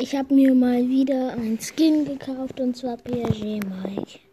Ich habe mir mal wieder ein Skin gekauft und zwar PSG Mike.